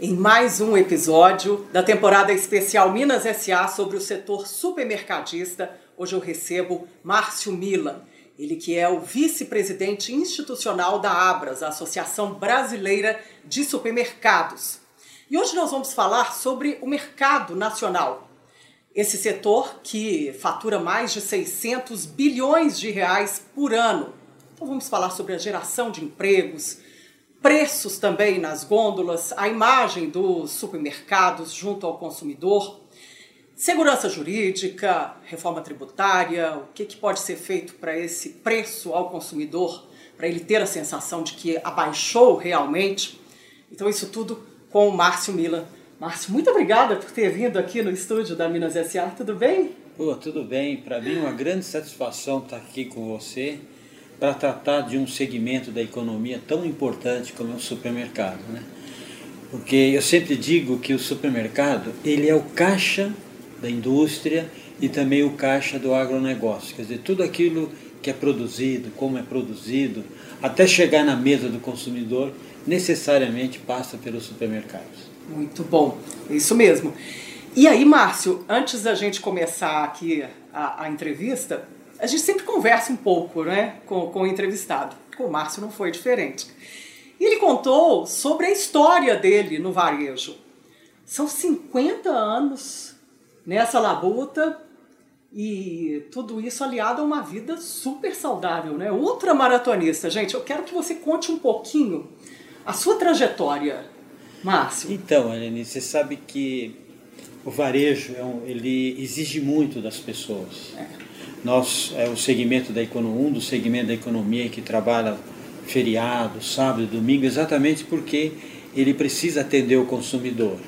em mais um episódio da temporada especial Minas SA sobre o setor supermercadista. Hoje eu recebo Márcio Milan, ele que é o vice-presidente institucional da Abras, a Associação Brasileira de Supermercados. E hoje nós vamos falar sobre o mercado nacional. Esse setor que fatura mais de 600 bilhões de reais por ano. Então vamos falar sobre a geração de empregos, preços também nas gôndolas, a imagem dos supermercados junto ao consumidor, segurança jurídica, reforma tributária, o que, que pode ser feito para esse preço ao consumidor, para ele ter a sensação de que abaixou realmente. Então, isso tudo com o Márcio Milan. Márcio, muito obrigada por ter vindo aqui no estúdio da Minas SA, tudo bem? Pô, tudo bem. Para mim uma grande satisfação estar aqui com você para tratar de um segmento da economia tão importante como é o supermercado, né? Porque eu sempre digo que o supermercado, ele é o caixa da indústria e também o caixa do agronegócio, quer dizer, tudo aquilo que é produzido, como é produzido, até chegar na mesa do consumidor, necessariamente passa pelos supermercados. Muito bom, isso mesmo. E aí, Márcio, antes da gente começar aqui a, a entrevista, a gente sempre conversa um pouco né, com, com o entrevistado. Com o Márcio não foi diferente. E ele contou sobre a história dele no varejo. São 50 anos nessa labuta e tudo isso aliado a uma vida super saudável, né? Ultramaratonista. Gente, eu quero que você conte um pouquinho a sua trajetória, Márcio. Então, Aline, você sabe que o varejo é um, ele exige muito das pessoas. É nós é o segmento da economia, um dos segmentos da economia que trabalha feriado, sábado e domingo, exatamente porque ele precisa atender o consumidor.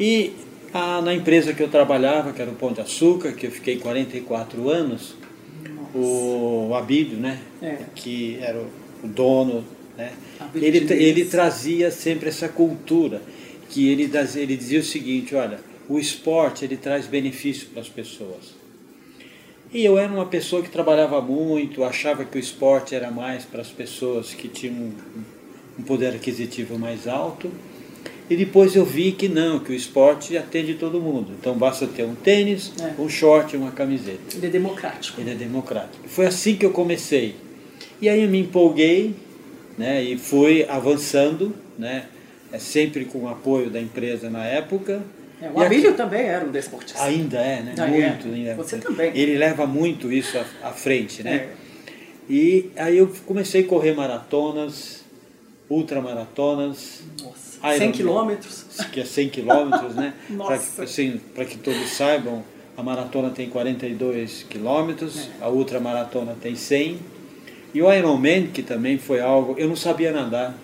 E a, na empresa que eu trabalhava, que era o Pão de Açúcar, que eu fiquei 44 anos, o, o Abílio, né, é. que era o, o dono, né, ele, ele trazia sempre essa cultura, que ele, ele dizia o seguinte, olha, o esporte ele traz benefício para as pessoas. E eu era uma pessoa que trabalhava muito, achava que o esporte era mais para as pessoas que tinham um poder aquisitivo mais alto. E depois eu vi que não, que o esporte atende todo mundo. Então basta ter um tênis, é. um short e uma camiseta. Ele é democrático. Ele é democrático. Foi assim que eu comecei. E aí eu me empolguei né, e fui avançando, né, é sempre com o apoio da empresa na época. É, o Abílio aqui, também era um desportista. Ainda é, né? Ah, muito. É. Ainda. Você também. Ele leva muito isso à, à frente, né? É. E aí eu comecei a correr maratonas, ultramaratonas. Nossa, 100 quilômetros. Que é 100 quilômetros, né? Nossa. Para assim, que todos saibam, a maratona tem 42 quilômetros, é. a ultramaratona tem 100. E o Ironman, que também foi algo... Eu não sabia nadar,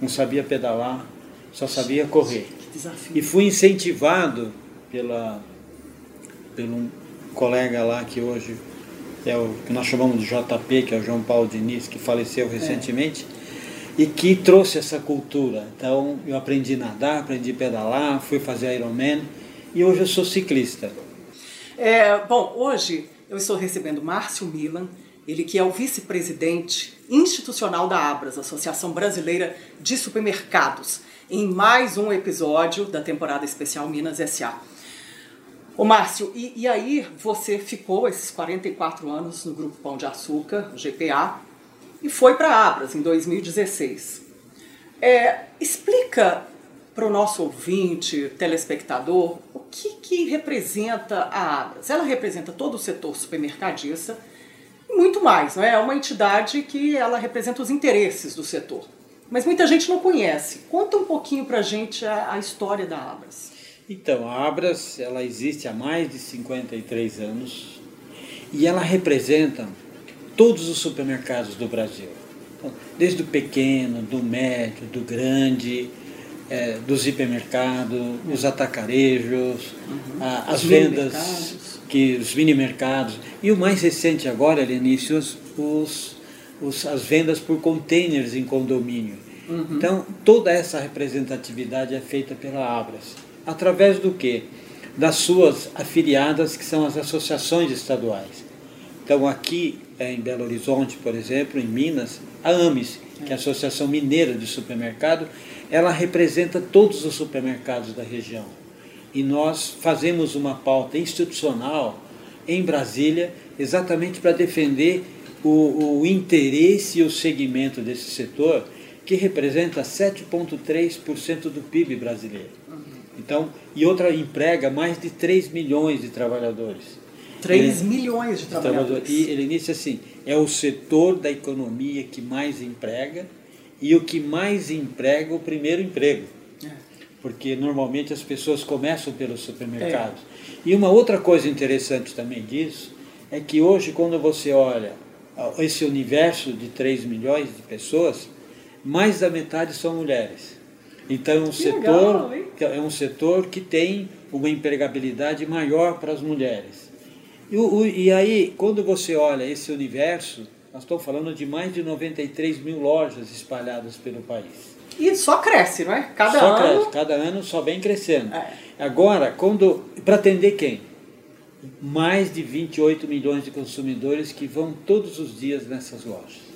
não sabia pedalar, só sabia correr. Desafio. E fui incentivado pela, pelo um colega lá que hoje é o que nós chamamos de JP, que é o João Paulo Diniz, que faleceu é. recentemente, é. e que trouxe essa cultura. Então eu aprendi a nadar, aprendi a pedalar, fui fazer Ironman e hoje eu sou ciclista. É, bom, hoje eu estou recebendo Márcio Milan, ele que é o vice-presidente institucional da Abras, Associação Brasileira de Supermercados em mais um episódio da temporada especial Minas SA. Ô Márcio, e, e aí você ficou esses 44 anos no Grupo Pão de Açúcar, GPA, e foi para Abras em 2016. É, explica para o nosso ouvinte, telespectador, o que, que representa a Abras. Ela representa todo o setor supermercadista e muito mais, não é? É uma entidade que ela representa os interesses do setor. Mas muita gente não conhece. Conta um pouquinho para a gente a, história da Abras. Então, a Abras ela existe há mais de 53 anos e ela representa todos os supermercados do Brasil. Então, desde o pequeno, do médio, do grande, é, dos hipermercados, os atacarejos, uhum. a, as os vendas, que os mini mercados e o mais recente agora, Lenice, os, os os, as vendas por containers em condomínio. Uhum. Então, toda essa representatividade é feita pela Abras. Através do quê? Das suas afiliadas, que são as associações estaduais. Então, aqui é, em Belo Horizonte, por exemplo, em Minas, a AMES, que é a Associação Mineira de Supermercado, ela representa todos os supermercados da região. E nós fazemos uma pauta institucional em Brasília exatamente para defender o, o interesse e o segmento desse setor, que representa 7,3% do PIB brasileiro. Então, e outra emprega mais de 3 milhões de trabalhadores. 3 milhões de trabalhadores. E ele disse assim: é o setor da economia que mais emprega e o que mais emprega o primeiro emprego. É. Porque normalmente as pessoas começam pelos supermercados. É. E uma outra coisa interessante também disso é que hoje, quando você olha esse universo de 3 milhões de pessoas, mais da metade são mulheres. Então é um, setor, legal, é um setor que tem uma empregabilidade maior para as mulheres. E, o, e aí, quando você olha esse universo, nós estamos falando de mais de 93 mil lojas espalhadas pelo país. E só cresce, não é? Cada só ano. Cresce, cada ano só vem crescendo. É. Agora, quando para atender quem? Mais de 28 milhões de consumidores que vão todos os dias nessas lojas.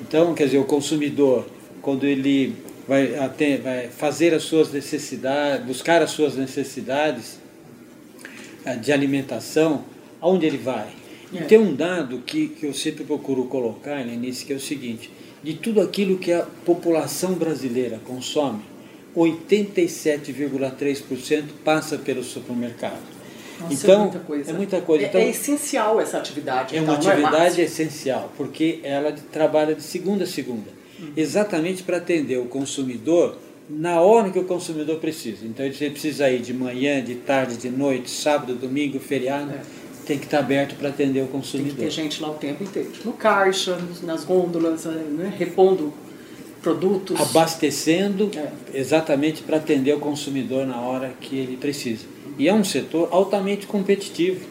Então, quer dizer, o consumidor, quando ele vai, até, vai fazer as suas necessidades, buscar as suas necessidades eh, de alimentação, aonde ele vai? E é. tem um dado que, que eu sempre procuro colocar, Lenice, que é o seguinte: de tudo aquilo que a população brasileira consome, 87,3% passa pelo supermercado. Nossa, então, é muita coisa. É, muita coisa. É, então, é essencial essa atividade. É uma então, atividade é essencial, porque ela trabalha de segunda a segunda, uhum. exatamente para atender o consumidor na hora que o consumidor precisa. Então, você precisa ir de manhã, de tarde, de noite, sábado, domingo, feriado. É. Tem que estar aberto para atender o consumidor. Tem que ter gente lá o tempo inteiro. No caixa, nas gôndolas, né, repondo produtos. Abastecendo é. exatamente para atender o consumidor na hora que ele precisa. E é um setor altamente competitivo.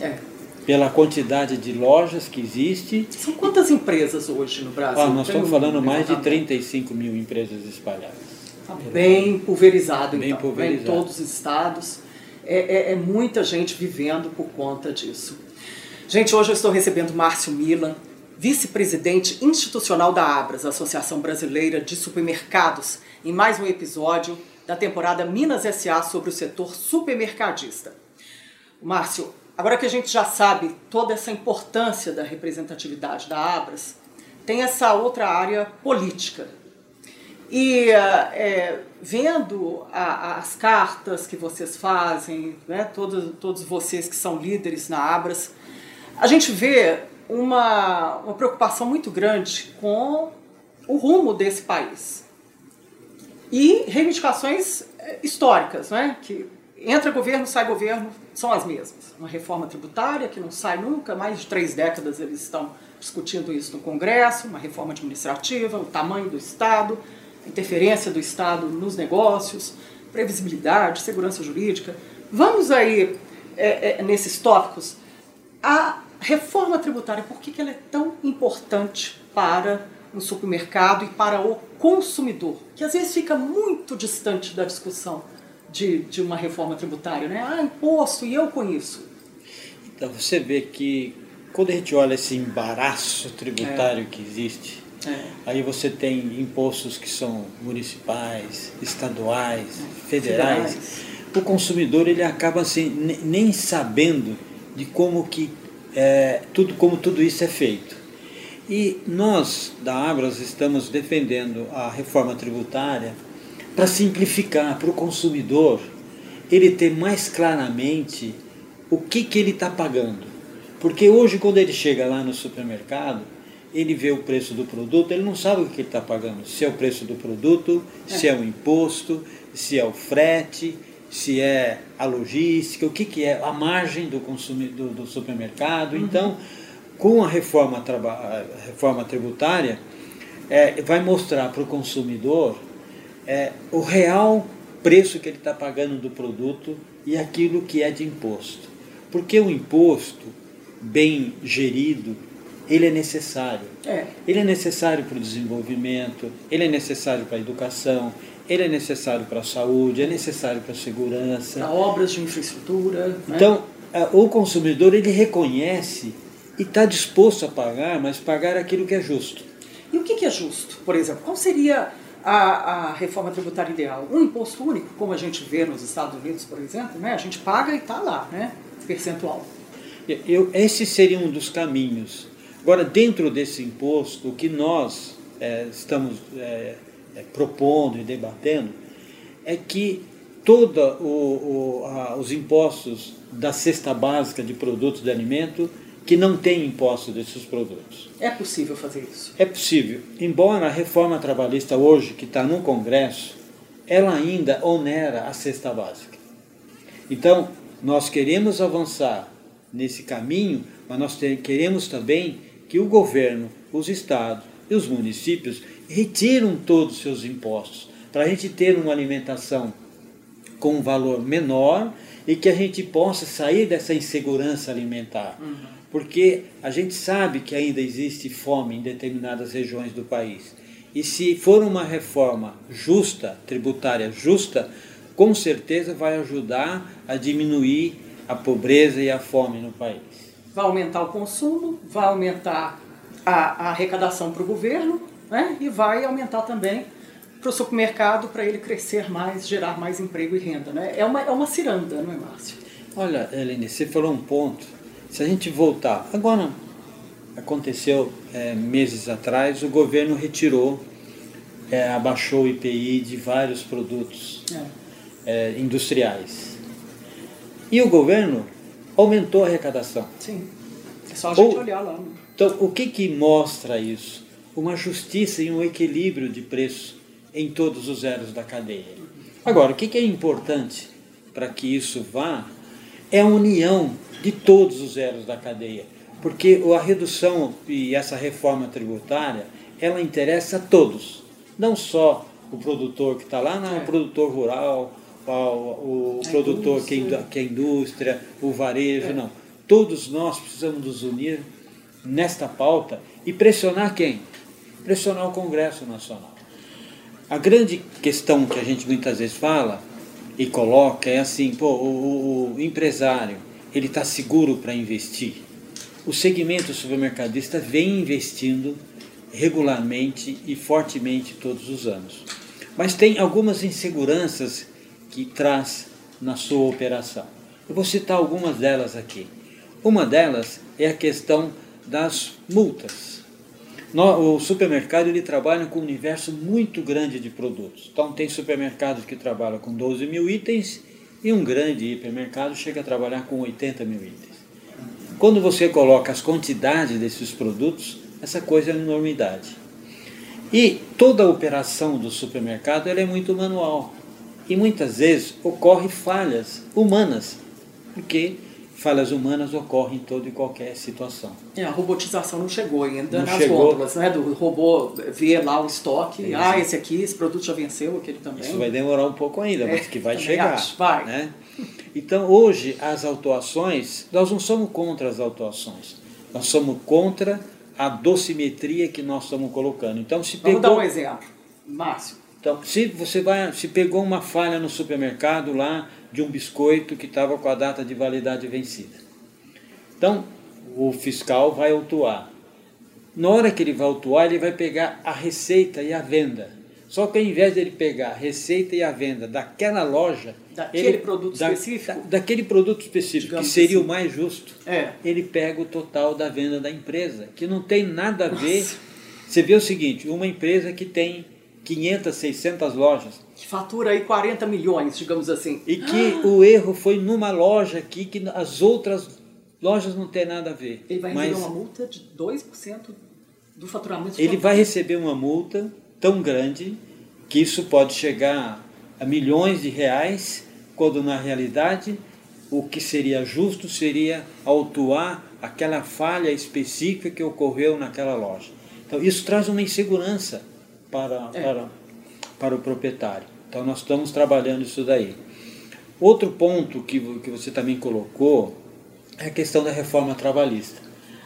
É. Pela quantidade de lojas que existe. São quantas empresas hoje no Brasil? Ah, nós estamos falando mais de 35 mil empresas espalhadas. Tá bem pulverizado, bem então. Pulverizado. Em todos os estados. É, é, é muita gente vivendo por conta disso. Gente, hoje eu estou recebendo Márcio Milan, vice-presidente institucional da Abras, Associação Brasileira de Supermercados, em mais um episódio da temporada Minas SA sobre o setor supermercadista. Márcio, agora que a gente já sabe toda essa importância da representatividade da Abras, tem essa outra área política. E é, vendo a, as cartas que vocês fazem, né, todos, todos vocês que são líderes na Abras, a gente vê uma, uma preocupação muito grande com o rumo desse país e reivindicações eh, históricas, né? que entra governo, sai governo, são as mesmas. Uma reforma tributária que não sai nunca, mais de três décadas eles estão discutindo isso no Congresso, uma reforma administrativa, o tamanho do Estado, a interferência do Estado nos negócios, previsibilidade, segurança jurídica. Vamos aí é, é, nesses tópicos. A reforma tributária, por que, que ela é tão importante para no supermercado e para o consumidor, que às vezes fica muito distante da discussão de, de uma reforma tributária, né? Ah, imposto, e eu com isso. Então você vê que quando a gente olha esse embaraço tributário é. que existe, é. aí você tem impostos que são municipais, estaduais, é. federais. federais. O consumidor ele acaba assim nem sabendo de como que é, tudo como tudo isso é feito. E nós, da Abras, estamos defendendo a reforma tributária para simplificar para o consumidor ele ter mais claramente o que, que ele está pagando. Porque hoje, quando ele chega lá no supermercado, ele vê o preço do produto, ele não sabe o que ele está pagando. Se é o preço do produto, é. se é o imposto, se é o frete, se é a logística, o que, que é a margem do, consumidor, do, do supermercado. Uhum. Então, com a reforma, a reforma tributária, é, vai mostrar para o consumidor é, o real preço que ele está pagando do produto e aquilo que é de imposto. Porque o imposto, bem gerido, ele é necessário. É. Ele é necessário para o desenvolvimento, ele é necessário para a educação, ele é necessário para a saúde, é necessário para a segurança. Para obras de infraestrutura. Né? Então, né? o consumidor ele reconhece e está disposto a pagar, mas pagar aquilo que é justo. E o que, é justo, por exemplo? Qual seria a, a, reforma tributária ideal? Um imposto único, como a gente vê nos Estados Unidos, por exemplo, né? a gente paga e está lá, né? percentual. Eu, esse seria um dos caminhos. Agora, dentro desse imposto, o que nós é, estamos é, propondo e debatendo é que todos os impostos da cesta básica de produtos de alimento que não tem imposto desses produtos. É possível fazer isso? É possível. Embora a reforma trabalhista hoje, que está no Congresso, ela ainda onera a cesta básica. Então, nós queremos avançar nesse caminho, mas nós queremos também que o governo, os estados e os municípios retiram todos os seus impostos, para a gente ter uma alimentação com um valor menor e que a gente possa sair dessa insegurança alimentar. Uhum porque a gente sabe que ainda existe fome em determinadas regiões do país. E se for uma reforma justa, tributária justa, com certeza vai ajudar a diminuir a pobreza e a fome no país. Vai aumentar o consumo, vai aumentar a, a arrecadação para o governo né? e vai aumentar também para o supermercado para ele crescer mais, gerar mais emprego e renda. Né? É, uma, é uma ciranda, não é, Márcio? Olha, Helene, você falou um ponto se a gente voltar, agora aconteceu é, meses atrás, o governo retirou, é, abaixou o IPI de vários produtos é. é. industriais. E o governo aumentou a arrecadação. Sim. É só a gente o, olhar lá. Né? Então, o que, que mostra isso? Uma justiça e um equilíbrio de preço em todos os elos da cadeia. Agora, o que, que é importante para que isso vá é a união de todos os elos da cadeia. Porque a redução e essa reforma tributária, ela interessa a todos. Não só o produtor que está lá, não, é. o produtor rural, o, o produtor que, é, que é indústria, o varejo, é. não. Todos nós precisamos nos unir nesta pauta e pressionar quem? Pressionar o Congresso Nacional. A grande questão que a gente muitas vezes fala e coloca é assim, pô, o, o empresário, ele está seguro para investir. O segmento supermercadista vem investindo regularmente e fortemente todos os anos. Mas tem algumas inseguranças que traz na sua operação. Eu vou citar algumas delas aqui. Uma delas é a questão das multas. O supermercado ele trabalha com um universo muito grande de produtos. Então tem supermercados que trabalham com 12 mil itens e um grande hipermercado chega a trabalhar com 80 mil itens. Quando você coloca as quantidades desses produtos, essa coisa é uma enormidade. E toda a operação do supermercado é muito manual. E muitas vezes ocorrem falhas humanas, porque falhas humanas ocorrem em toda e qualquer situação. É, a robotização não chegou ainda não nas chegou. gôndolas, né? Do robô ver lá o estoque, é ah, esse aqui, esse produto já venceu, aquele também. Isso vai demorar um pouco ainda, mas é, que vai chegar. Acho. Vai. Né? Então, hoje, as autuações, nós não somos contra as autuações, nós somos contra a dosimetria que nós estamos colocando. Então, se Vamos pegou... dar um exemplo. Márcio. Então, se você vai, se pegou uma falha no supermercado lá, de um biscoito que estava com a data de validade vencida. Então, o fiscal vai autuar. Na hora que ele vai autuar, ele vai pegar a receita e a venda. Só que ao invés de ele pegar a receita e a venda daquela loja, daquele ele, produto da, específico, da, daquele produto específico Digamos que seria assim. o mais justo, é. ele pega o total da venda da empresa, que não tem nada a ver. Nossa. Você vê o seguinte, uma empresa que tem 500, 600 lojas. Que fatura aí 40 milhões, digamos assim. E que ah. o erro foi numa loja aqui que as outras lojas não tem nada a ver. Ele vai receber uma multa de 2% do faturamento. Ele vai receber uma multa tão grande que isso pode chegar a milhões de reais, quando na realidade o que seria justo seria autuar aquela falha específica que ocorreu naquela loja. Então isso traz uma insegurança para, é. para, para o proprietário. Então nós estamos trabalhando isso daí. Outro ponto que, que você também colocou é a questão da reforma trabalhista.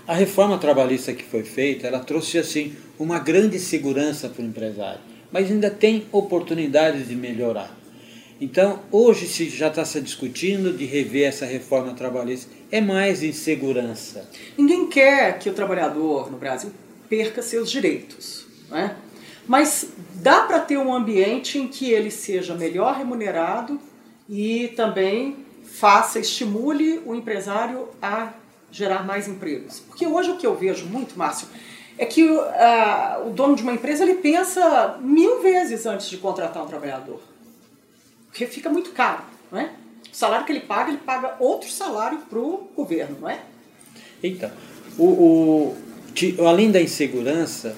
A reforma trabalhista que foi feita, ela trouxe assim uma grande segurança para o empresário, mas ainda tem oportunidades de melhorar. Então, hoje se já está se discutindo de rever essa reforma trabalhista. É mais insegurança. Ninguém quer que o trabalhador no Brasil perca seus direitos. Né? Mas dá para ter um ambiente em que ele seja melhor remunerado e também faça, estimule o empresário a gerar mais empregos. Porque hoje o que eu vejo muito, Márcio, é que uh, o dono de uma empresa ele pensa mil vezes antes de contratar um trabalhador. Porque fica muito caro, não é? O salário que ele paga, ele paga outro salário para o governo, não é? Então, o, o, além da insegurança,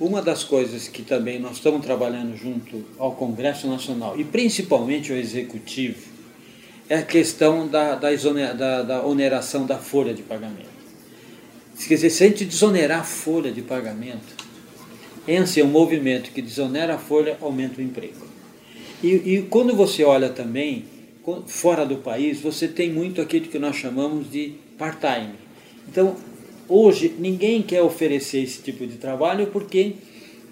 uma das coisas que também nós estamos trabalhando junto ao Congresso Nacional e principalmente ao Executivo é a questão da, da, da, da oneração da folha de pagamento. Quer dizer, se a gente desonerar a folha de pagamento, esse é um movimento que desonera a folha, aumenta o emprego. E, e quando você olha também, fora do país, você tem muito aquilo que nós chamamos de part-time. Então, Hoje, ninguém quer oferecer esse tipo de trabalho porque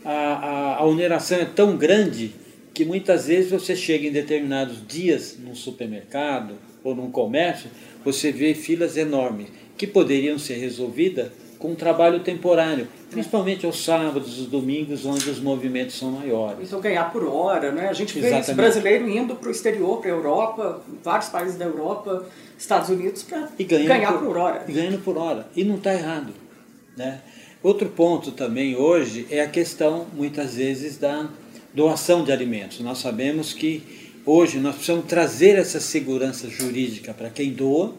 a, a, a oneração é tão grande que muitas vezes você chega em determinados dias num supermercado ou num comércio, você vê filas enormes que poderiam ser resolvidas com um trabalho temporário, principalmente aos sábados, os domingos, onde os movimentos são maiores. Então ganhar por hora, né? A gente vê esse brasileiro indo para o exterior, para a Europa, vários países da Europa, Estados Unidos para ganhar por, por, hora. E ganhando por hora. E não está errado. Né? Outro ponto também hoje é a questão, muitas vezes, da doação de alimentos. Nós sabemos que hoje nós precisamos trazer essa segurança jurídica para quem doa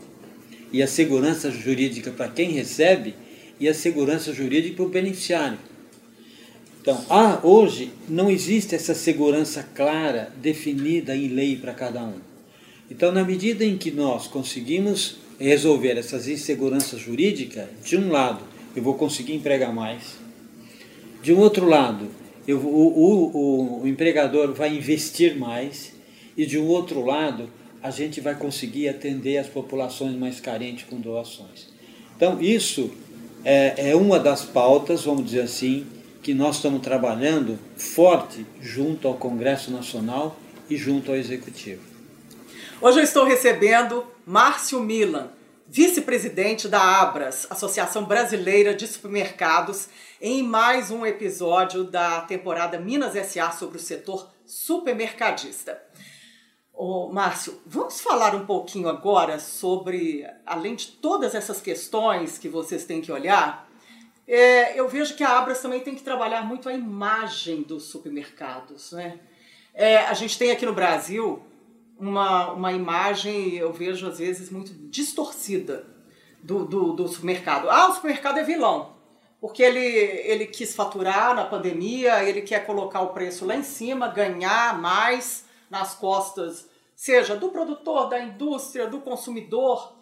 e a segurança jurídica para quem recebe e a segurança jurídica para o beneficiário. Então, há, hoje não existe essa segurança clara, definida em lei para cada um. Então, na medida em que nós conseguimos resolver essas inseguranças jurídicas, de um lado, eu vou conseguir empregar mais, de um outro lado, eu, o, o, o empregador vai investir mais, e de um outro lado, a gente vai conseguir atender as populações mais carentes com doações. Então, isso é, é uma das pautas, vamos dizer assim, que nós estamos trabalhando forte junto ao Congresso Nacional e junto ao Executivo. Hoje eu estou recebendo Márcio Milan, vice-presidente da Abras, Associação Brasileira de Supermercados, em mais um episódio da temporada Minas SA sobre o setor supermercadista. Ô, Márcio, vamos falar um pouquinho agora sobre, além de todas essas questões que vocês têm que olhar, é, eu vejo que a Abras também tem que trabalhar muito a imagem dos supermercados. Né? É, a gente tem aqui no Brasil uma, uma imagem, eu vejo às vezes, muito distorcida do, do, do supermercado. Ah, o supermercado é vilão, porque ele, ele quis faturar na pandemia, ele quer colocar o preço lá em cima, ganhar mais nas costas, seja do produtor, da indústria, do consumidor.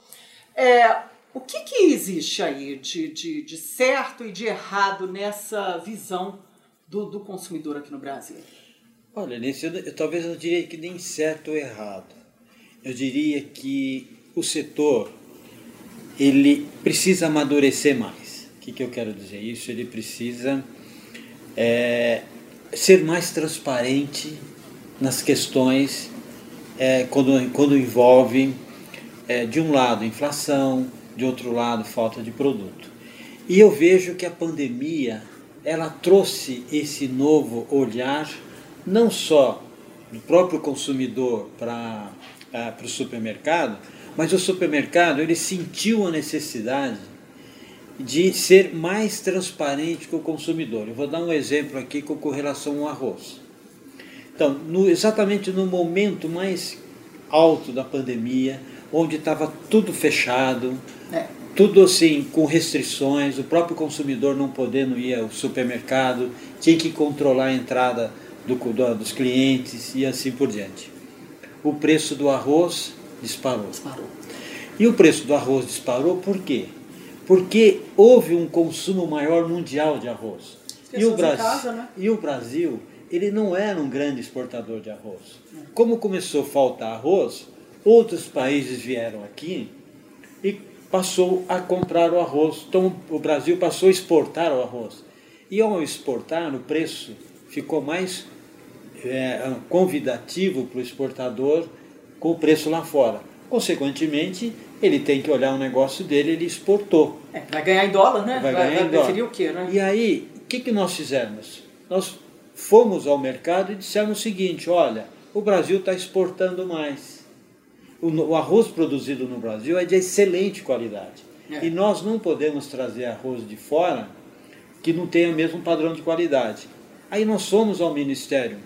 É, o que, que existe aí de, de, de certo e de errado nessa visão do, do consumidor aqui no Brasil? Olha, nesse, eu, talvez eu diria que nem certo ou errado. Eu diria que o setor ele precisa amadurecer mais. O que, que eu quero dizer isso? Ele precisa é, ser mais transparente nas questões é, quando, quando envolve, é, de um lado, inflação, de outro lado, falta de produto. E eu vejo que a pandemia ela trouxe esse novo olhar não só do próprio consumidor para uh, o supermercado, mas o supermercado ele sentiu a necessidade de ser mais transparente com o consumidor. Eu vou dar um exemplo aqui com relação ao arroz. Então, no, exatamente no momento mais alto da pandemia, onde estava tudo fechado, é. tudo assim com restrições, o próprio consumidor não podendo ir ao supermercado, tinha que controlar a entrada do, do, dos clientes e assim por diante. O preço do arroz disparou. disparou. E o preço do arroz disparou por quê? Porque houve um consumo maior mundial de arroz. E o, Brasil, casa, né? e o Brasil, ele não era um grande exportador de arroz. Como começou a faltar arroz, outros países vieram aqui e passou a comprar o arroz. Então o Brasil passou a exportar o arroz. E ao exportar, o preço ficou mais é, convidativo para o exportador com o preço lá fora. Consequentemente, ele tem que olhar o negócio dele, ele exportou. É, vai ganhar em dólar, né? Vai, vai ganhar vai em dólar. o quê, né? E aí, o que, que nós fizemos? nós fomos ao mercado e dissemos o seguinte: olha, o Brasil está exportando mais. O, o, arroz produzido no Brasil é de excelente qualidade. É. E nós não podemos trazer arroz de fora que não tenha o mesmo padrão de qualidade. Aí nós fomos ao Ministério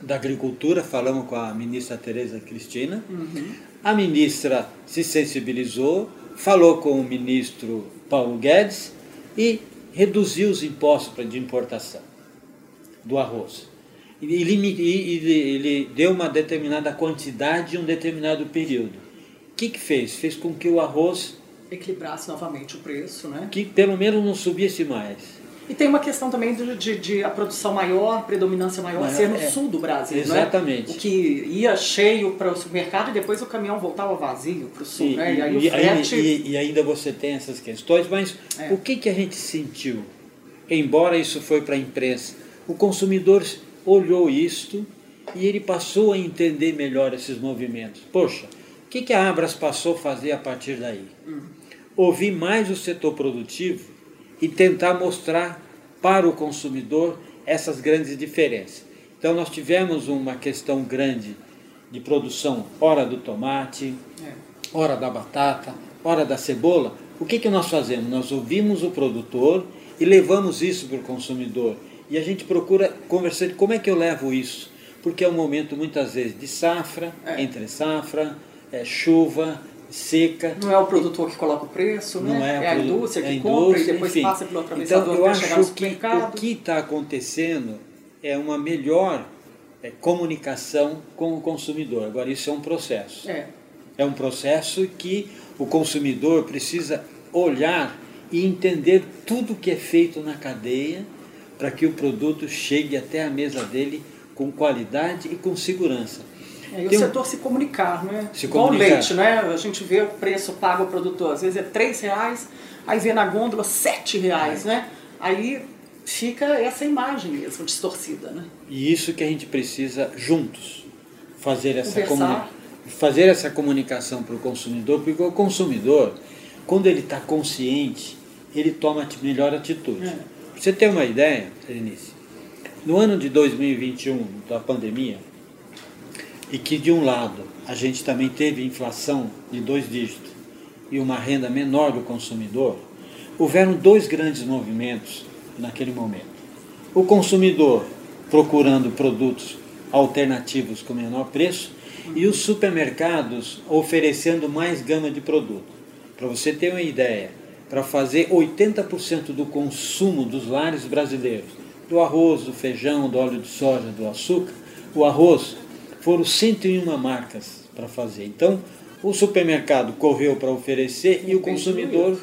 da Agricultura, falamos com a ministra Tereza Cristina. Uhum. A ministra se sensibilizou, falou com o ministro Paulo Guedes e reduziu os impostos de importação do arroz. Ele, deu uma determinada quantidade em um determinado período. O que, que fez? Fez com que o arroz equilibrasse novamente o preço, né? Que pelo menos não subisse mais. E tem uma questão também de, de, de a produção maior, predominância maior, maior ser no é, sul do Brasil, Exatamente. Né? O que ia cheio para o supermercado e depois o caminhão voltava vazio para o sul, e, né? E, aí e, frete... e, e, ainda você tem essas questões, mas é. o que, que a gente sentiu? Embora isso foi para a imprensa, o consumidor olhou isto e ele passou a entender melhor esses movimentos. Poxa, o que, que a Abras passou a fazer a partir daí? Hum. Ouvir mais o setor produtivo e tentar mostrar para o consumidor essas grandes diferenças. Então nós tivemos uma questão grande de produção, hora do tomate, é. hora da batata, hora da cebola. O que, que nós fazemos? Nós ouvimos o produtor e levamos isso para o consumidor. E a gente procura conversar de como é que eu levo isso. Porque é um momento muitas vezes de safra, é. entre safra, é, chuva, seca. Não é o produtor que coloca o preço, não né? É, é a indústria que é indústria, compra e depois enfim. passa pelo atravessador então, eu acho que o que está acontecendo é uma melhor é, comunicação com o consumidor. Agora, isso é um processo. É. é um processo que o consumidor precisa olhar e entender tudo que é feito na cadeia para que o produto chegue até a mesa dele com qualidade e com segurança. É, e o setor se comunicar, né? Se Igual comunicar. leite, né? A gente vê o preço pago ao produtor, às vezes é três reais, aí vê na gôndola sete reais, é. né? Aí fica essa imagem mesmo distorcida, né? E isso que a gente precisa juntos fazer essa fazer essa comunicação para o consumidor, porque o consumidor, quando ele está consciente, ele toma a melhor atitude. É. Pra você ter uma ideia, Denise, no ano de 2021, da pandemia, e que de um lado a gente também teve inflação de dois dígitos e uma renda menor do consumidor, houveram dois grandes movimentos naquele momento. O consumidor procurando produtos alternativos com menor preço e os supermercados oferecendo mais gama de produto. Para você ter uma ideia, para fazer 80% do consumo dos lares brasileiros, do arroz, do feijão, do óleo de soja, do açúcar, o arroz foram 101 marcas para fazer. Então, o supermercado correu para oferecer e o consumidor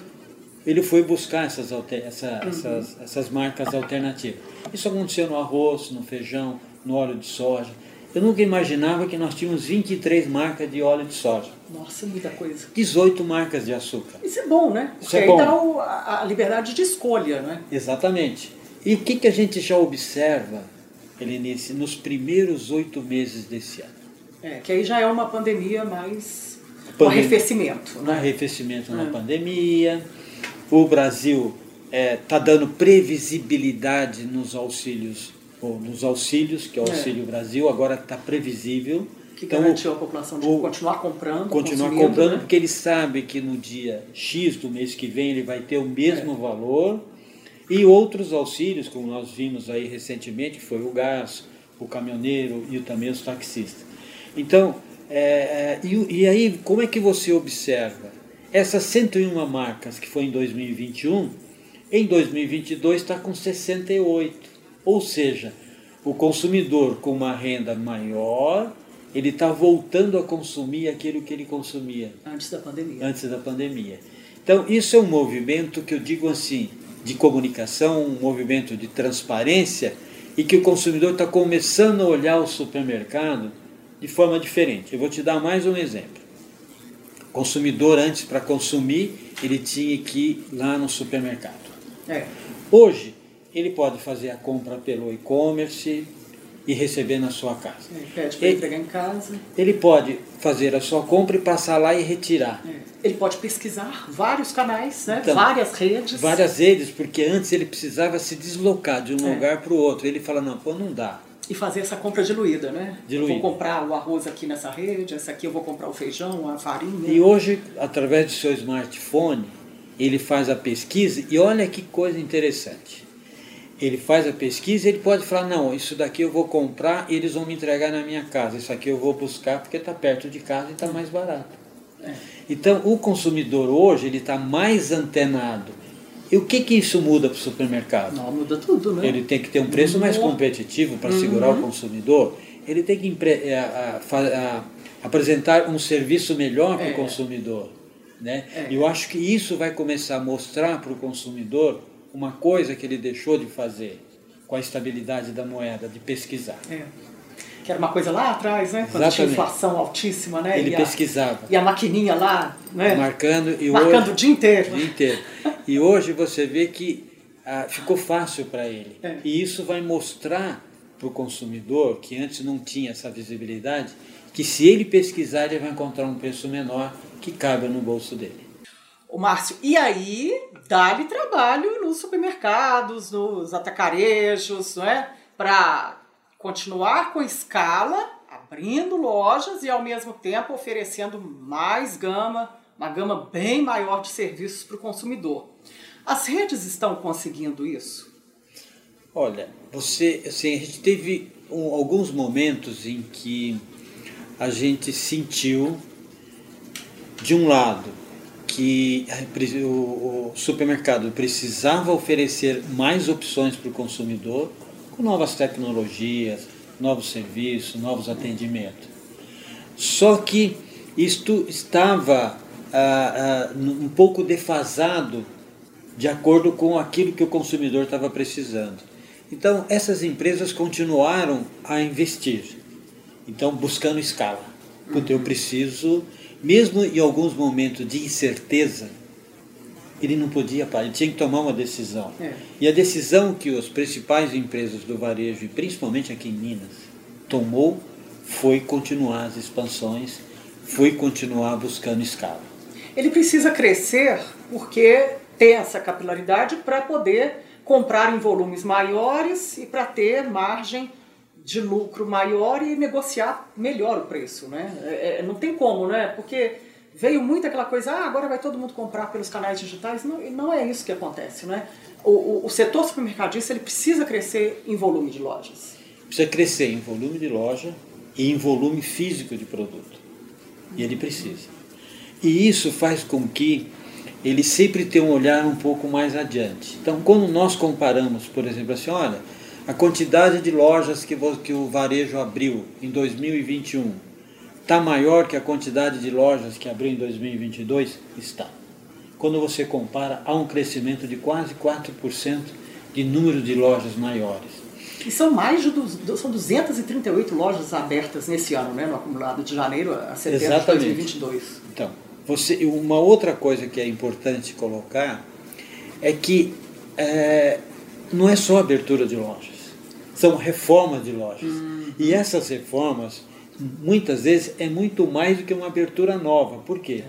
ele foi buscar essas, essa, uhum. essas, essas marcas alternativas. Isso aconteceu no arroz, no feijão, no óleo de soja. Eu nunca imaginava que nós tínhamos 23 marcas de óleo de soja. Nossa, muita coisa. 18 marcas de açúcar. Isso é bom, né? Porque Isso é bom. aí dá a liberdade de escolha, né? Exatamente. E o que, que a gente já observa Helenice, nos primeiros oito meses desse ano. É, que aí já é uma pandemia mais. Pandem... um arrefecimento. Um né? arrefecimento na é. pandemia. O Brasil está é, tá dando previsibilidade nos auxílios, ou nos auxílios, que é o é. Auxílio Brasil, agora está previsível. Que então, garantiu a população de o, continuar comprando. Continuar comprando, né? porque ele sabe que no dia X do mês que vem ele vai ter o mesmo é. valor e outros auxílios, como nós vimos aí recentemente, que foi o gás, o caminhoneiro e também os taxistas. Então, é, é, e, e aí, como é que você observa? Essas 101 marcas que foi em 2021, em 2022 está com 68. Ou seja, o consumidor com uma renda maior, ele está voltando a consumir aquilo que ele consumia. Antes da pandemia. Antes da pandemia. Então, isso é um movimento que eu digo assim, de comunicação, um movimento de transparência e que o consumidor está começando a olhar o supermercado de forma diferente. Eu vou te dar mais um exemplo. O consumidor, antes, para consumir, ele tinha que ir lá no supermercado. É. Hoje, ele pode fazer a compra pelo e-commerce, e receber na sua casa. Ele pede para entregar em casa. Ele pode fazer a sua compra e passar lá e retirar. É. Ele pode pesquisar vários canais, né? Então, várias redes. Várias redes, porque antes ele precisava se deslocar de um é. lugar para o outro. Ele fala, não, pô, não dá. E fazer essa compra diluída, né? Diluída. Vou comprar o arroz aqui nessa rede, essa aqui eu vou comprar o feijão, a farinha. E hoje, através do seu smartphone, ele faz a pesquisa e olha que coisa interessante ele faz a pesquisa, ele pode falar, não, isso daqui eu vou comprar e eles vão me entregar na minha casa. Isso aqui eu vou buscar porque está perto de casa e está mais barato. É. Então, o consumidor hoje, ele está mais antenado. E o que, que isso muda para o supermercado? Não, muda tudo, né? Ele tem que ter um preço mais competitivo para uhum. segurar o consumidor. Ele tem que é, a, a, apresentar um serviço melhor para o é. consumidor. Né? É. E eu acho que isso vai começar a mostrar para o consumidor uma coisa que ele deixou de fazer com a estabilidade da moeda, de pesquisar. É. Que era uma coisa lá atrás, né? Quando Exatamente. tinha inflação altíssima, né? Ele e pesquisava. A, e a maquininha lá, né? Marcando, e Marcando hoje, o dia inteiro. O dia inteiro. E hoje você vê que ah, ficou fácil para ele. É. E isso vai mostrar para o consumidor, que antes não tinha essa visibilidade, que se ele pesquisar, ele vai encontrar um preço menor que cabe no bolso dele. O Márcio, e aí dá-lhe trabalho nos supermercados, nos atacarejos, não é? Para continuar com escala, abrindo lojas e ao mesmo tempo oferecendo mais gama, uma gama bem maior de serviços para o consumidor. As redes estão conseguindo isso? Olha, você, assim, a gente teve um, alguns momentos em que a gente sentiu, de um lado, que o supermercado precisava oferecer mais opções para o consumidor, com novas tecnologias, novos serviços, novos atendimentos. Só que isto estava ah, ah, um pouco defasado de acordo com aquilo que o consumidor estava precisando. Então, essas empresas continuaram a investir, então buscando escala. Porque eu preciso mesmo em alguns momentos de incerteza, ele não podia parar, ele tinha que tomar uma decisão. É. E a decisão que as principais empresas do varejo, e principalmente aqui em Minas, tomou foi continuar as expansões, foi continuar buscando escala. Ele precisa crescer porque tem essa capilaridade para poder comprar em volumes maiores e para ter margem de lucro maior e negociar melhor o preço, né? É, é, não tem como, né? Porque veio muito aquela coisa, ah, agora vai todo mundo comprar pelos canais digitais. Não, não é isso que acontece, né? O, o, o setor supermercadista ele precisa crescer em volume de lojas. Precisa crescer em volume de loja e em volume físico de produto. E ele precisa. E isso faz com que ele sempre tenha um olhar um pouco mais adiante. Então, quando nós comparamos, por exemplo, assim, olha, a quantidade de lojas que, que o varejo abriu em 2021 está maior que a quantidade de lojas que abriu em 2022? Está. Quando você compara, há um crescimento de quase 4% de número de lojas maiores. E são mais de são 238 lojas abertas nesse ano, né, no acumulado de janeiro a setembro Exatamente. de 2022. Então, você, uma outra coisa que é importante colocar é que é, não é só abertura de lojas são reformas de lojas. Uhum. E essas reformas, muitas vezes, é muito mais do que uma abertura nova. Por quê?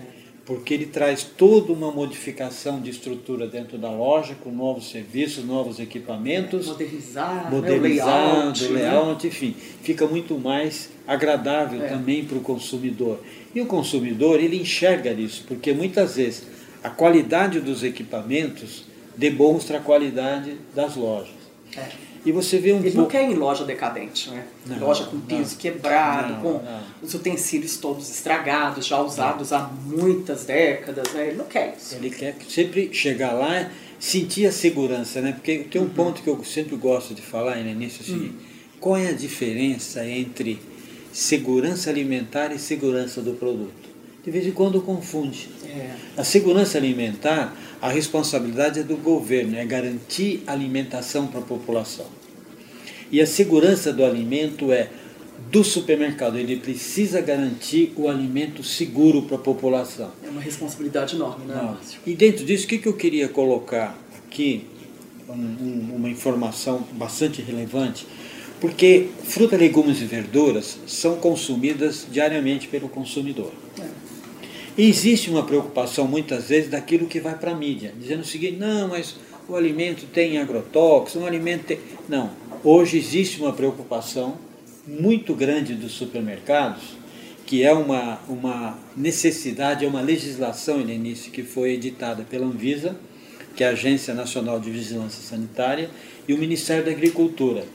Porque ele traz toda uma modificação de estrutura dentro da loja, com novos serviços, novos equipamentos. Modernizar, modernizando, né? o layout, layout né? enfim. Fica muito mais agradável é. também para o consumidor. E o consumidor, ele enxerga isso, porque muitas vezes a qualidade dos equipamentos demonstra a qualidade das lojas. É. E você vê um Ele pouco... não quer ir em loja decadente, né? Não, loja com piso não, quebrado, não, com os utensílios todos estragados, já usados há muitas décadas, né? Ele não quer isso. Ele quer sempre chegar lá sentir a segurança, né? Porque tem um uhum. ponto que eu sempre gosto de falar, né, nisso assim, uhum. qual é a diferença entre segurança alimentar e segurança do produto? De vez em quando confunde. É. A segurança alimentar a responsabilidade é do governo, é garantir alimentação para a população. E a segurança do alimento é do supermercado, ele precisa garantir o alimento seguro para a população. É uma responsabilidade enorme, né, Márcio? E dentro disso, o que, que eu queria colocar aqui, um, um, uma informação bastante relevante. Porque fruta, legumes e verduras são consumidas diariamente pelo consumidor. É. E existe uma preocupação muitas vezes daquilo que vai para a mídia, dizendo o seguinte: não, mas o alimento tem agrotóxicos, o alimento tem. Não. Hoje existe uma preocupação muito grande dos supermercados, que é uma, uma necessidade, é uma legislação, início, que foi editada pela Anvisa, que é a Agência Nacional de Vigilância Sanitária, e o Ministério da Agricultura.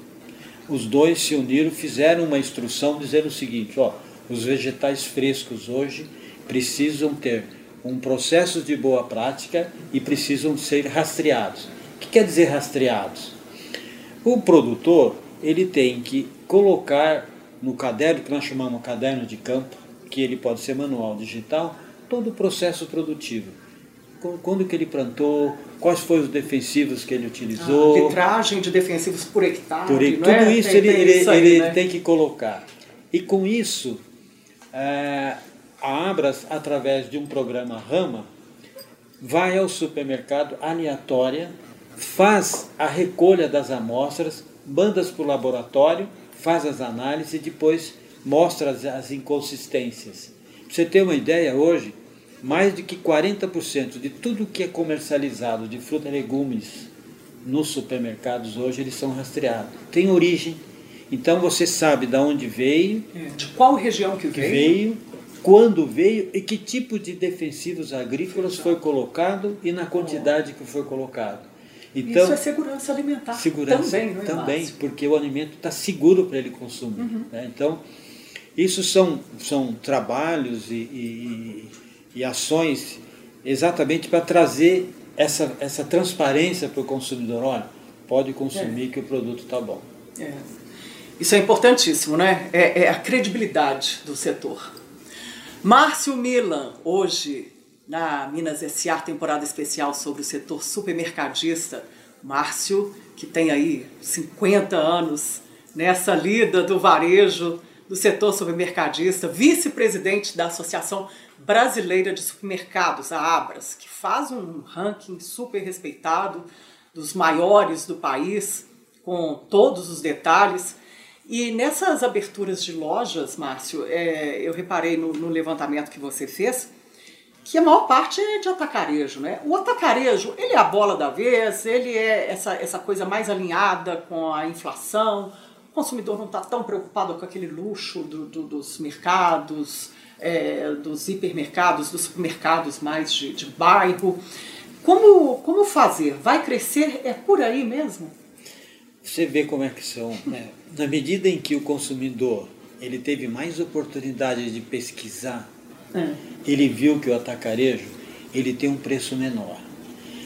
Os dois se uniram, fizeram uma instrução dizendo o seguinte: ó, os vegetais frescos hoje precisam ter um processo de boa prática e precisam ser rastreados. O que quer dizer rastreados? O produtor ele tem que colocar no caderno que nós chamamos caderno de campo, que ele pode ser manual, digital, todo o processo produtivo. Quando que ele plantou, quais foram os defensivos que ele utilizou. A litragem de defensivos por hectare. Por, tudo é? isso ele, ele, isso aí, ele né? tem que colocar. E com isso, é, a Abras, através de um programa Rama, vai ao supermercado aleatória, faz a recolha das amostras, manda para o laboratório, faz as análises e depois mostra as, as inconsistências. Para você ter uma ideia, hoje, mais de que 40% de tudo que é comercializado de fruta e legumes nos supermercados hoje, eles são rastreados. Tem origem. Então você sabe de onde veio. É, de qual região que veio. veio quando veio e que tipo de defensivos agrícolas foi colocado e na quantidade que foi colocado. Então, Isso é segurança alimentar segurança também, não é Também, porque o alimento está seguro para ele consumir. Uhum. Né? Então, isso são, são trabalhos e, e, e ações exatamente para trazer essa, essa transparência para o consumidor. Olha, pode consumir é. que o produto está bom. É. Isso é importantíssimo, né? É, é a credibilidade do setor. Márcio Milan, hoje na Minas SA, temporada especial sobre o setor supermercadista. Márcio, que tem aí 50 anos nessa lida do varejo do setor supermercadista, vice-presidente da Associação Brasileira de Supermercados, a Abras, que faz um ranking super respeitado dos maiores do país, com todos os detalhes. E nessas aberturas de lojas, Márcio, é, eu reparei no, no, levantamento que você fez que a maior parte é de atacarejo, né? O atacarejo, ele é a bola da vez, ele é essa, essa coisa mais alinhada com a inflação, o consumidor não está tão preocupado com aquele luxo do, do, dos mercados, é, dos hipermercados, dos supermercados mais de, de bairro. Como, como fazer? Vai crescer? É por aí mesmo? Você vê como é que são. Né? Na medida em que o consumidor ele teve mais oportunidade de pesquisar, é. ele viu que o atacarejo ele tem um preço menor.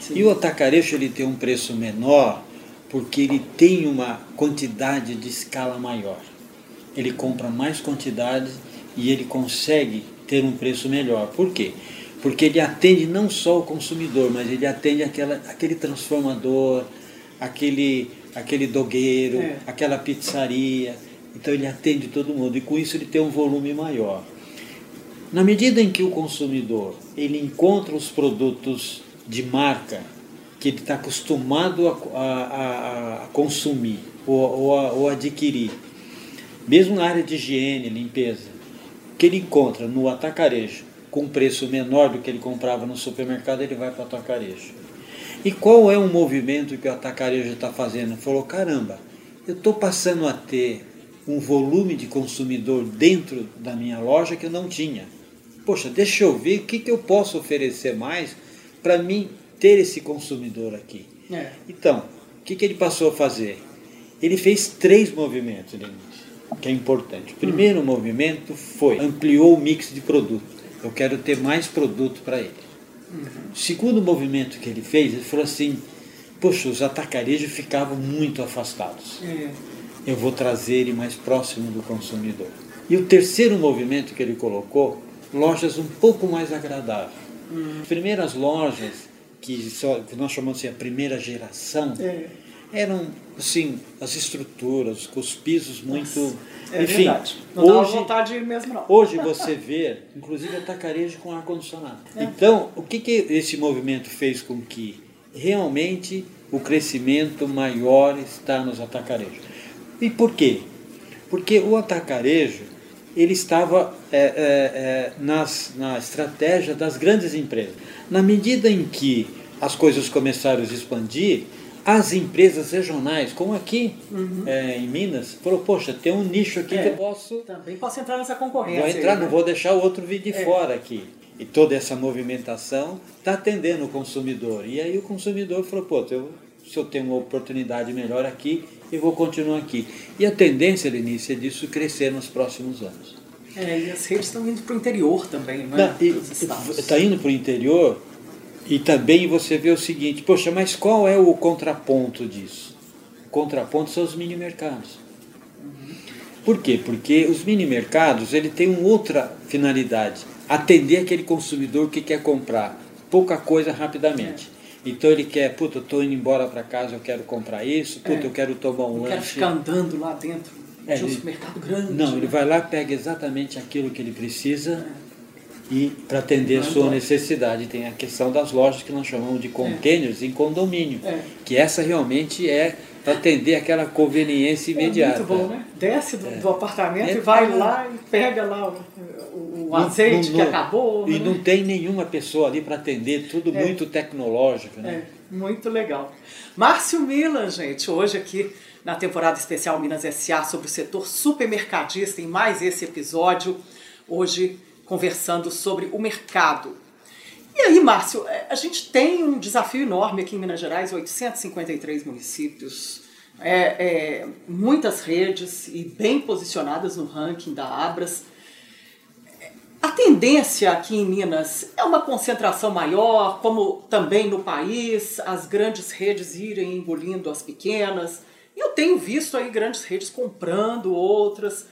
Sim. E o atacarejo ele tem um preço menor porque ele tem uma quantidade de escala maior. Ele compra mais quantidade e ele consegue ter um preço melhor. Por quê? Porque ele atende não só o consumidor, mas ele atende aquela, aquele transformador, aquele aquele dogueiro, é. aquela pizzaria. Então ele atende todo mundo e com isso ele tem um volume maior. Na medida em que o consumidor ele encontra os produtos de marca que ele está acostumado a, a, a, consumir ou, ou, a, ou adquirir, mesmo na área de higiene, limpeza, que ele encontra no atacarejo com preço menor do que ele comprava no supermercado, ele vai para o atacarejo. E qual é o movimento que o atacarejo está fazendo? Falou, caramba, eu estou passando a ter um volume de consumidor dentro da minha loja que eu não tinha. Poxa, deixa eu ver o que, que eu posso oferecer mais para mim ter esse consumidor aqui. É. Então, o que, que ele passou a fazer? Ele fez três movimentos, que é importante. O primeiro hum. movimento foi ampliou o mix de produto. Eu quero ter mais produto para ele. O segundo movimento que ele fez, ele falou assim: Poxa, os atacarejos ficavam muito afastados. É. Eu vou trazer ele mais próximo do consumidor. E o terceiro movimento que ele colocou, lojas um pouco mais agradáveis. Hum. As primeiras lojas, que, só, que nós chamamos assim a primeira geração, é. Eram assim, as estruturas, com os pisos muito. Nossa é Enfim, verdade. Não hoje, dá vontade mesmo não. Hoje você vê, inclusive, atacarejo com ar-condicionado. É. Então, o que, que esse movimento fez com que realmente o crescimento maior está nos atacarejos? E por quê? Porque o atacarejo ele estava é, é, é, nas, na estratégia das grandes empresas. Na medida em que as coisas começaram a se expandir, as empresas regionais, como aqui uhum. é, em Minas, falou, poxa, tem um nicho aqui é, que eu posso... Também posso entrar nessa concorrência. Vou entrar, aí, né? não vou deixar o outro vir de é. fora aqui. E toda essa movimentação está atendendo o consumidor. E aí o consumidor falou, pô, eu, se eu tenho uma oportunidade melhor aqui, eu vou continuar aqui. E a tendência, Lenice, é disso crescer nos próximos anos. É, e as redes estão indo para o interior também, né? Está indo para o interior e também você vê o seguinte, poxa, mas qual é o contraponto disso? O contraponto são os mini mercados. Por quê? Porque os mini mercados ele tem uma outra finalidade, atender aquele consumidor que quer comprar pouca coisa rapidamente. Então ele quer, puta, eu estou indo embora para casa, eu quero comprar isso, puta, é. eu quero tomar um eu lanche. Quero ficar andando lá dentro é, de um supermercado grande. Não, né? ele vai lá, pega exatamente aquilo que ele precisa. É e para atender a sua necessidade. Tem a questão das lojas que nós chamamos de containers é. em condomínio, é. que essa realmente é para atender aquela conveniência imediata. É muito bom, né? Desce do, é. do apartamento e vai lá e pega lá o, o, o azeite não, não, que acabou. E né? não tem nenhuma pessoa ali para atender, tudo é. muito tecnológico. Né? É, muito legal. Márcio Milan, gente, hoje aqui na temporada especial Minas SA sobre o setor supermercadista em mais esse episódio. Hoje conversando sobre o mercado. E aí, Márcio, é, a gente tem um desafio enorme aqui em Minas Gerais, 853 municípios, é, é, muitas redes e bem posicionadas no ranking da Abras. A tendência aqui em Minas é uma concentração maior, como também no país, as grandes redes irem engolindo as pequenas. E eu tenho visto aí grandes redes comprando outras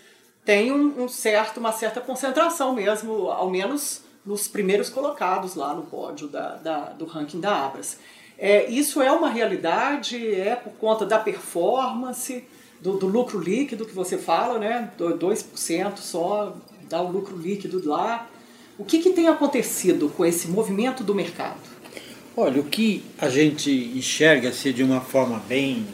tem um, um, certo, uma certa concentração mesmo, ao menos nos primeiros colocados lá no pódio da, da do ranking da Abras. É, isso é uma realidade, é por conta da performance, do, do lucro líquido que você fala, né? 2% só dá o lucro líquido lá. O que, que tem acontecido com esse movimento do mercado? Olha, o que a gente enxerga-se de uma forma bem,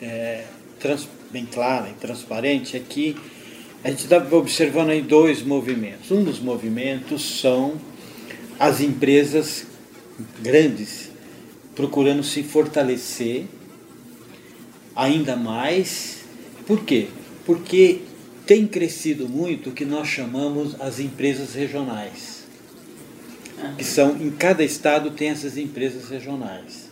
é, trans, bem clara e transparente é que a gente está observando aí dois movimentos. Um dos movimentos são as empresas grandes procurando se fortalecer ainda mais. Por quê? Porque tem crescido muito o que nós chamamos as empresas regionais. Que são, em cada estado tem essas empresas regionais.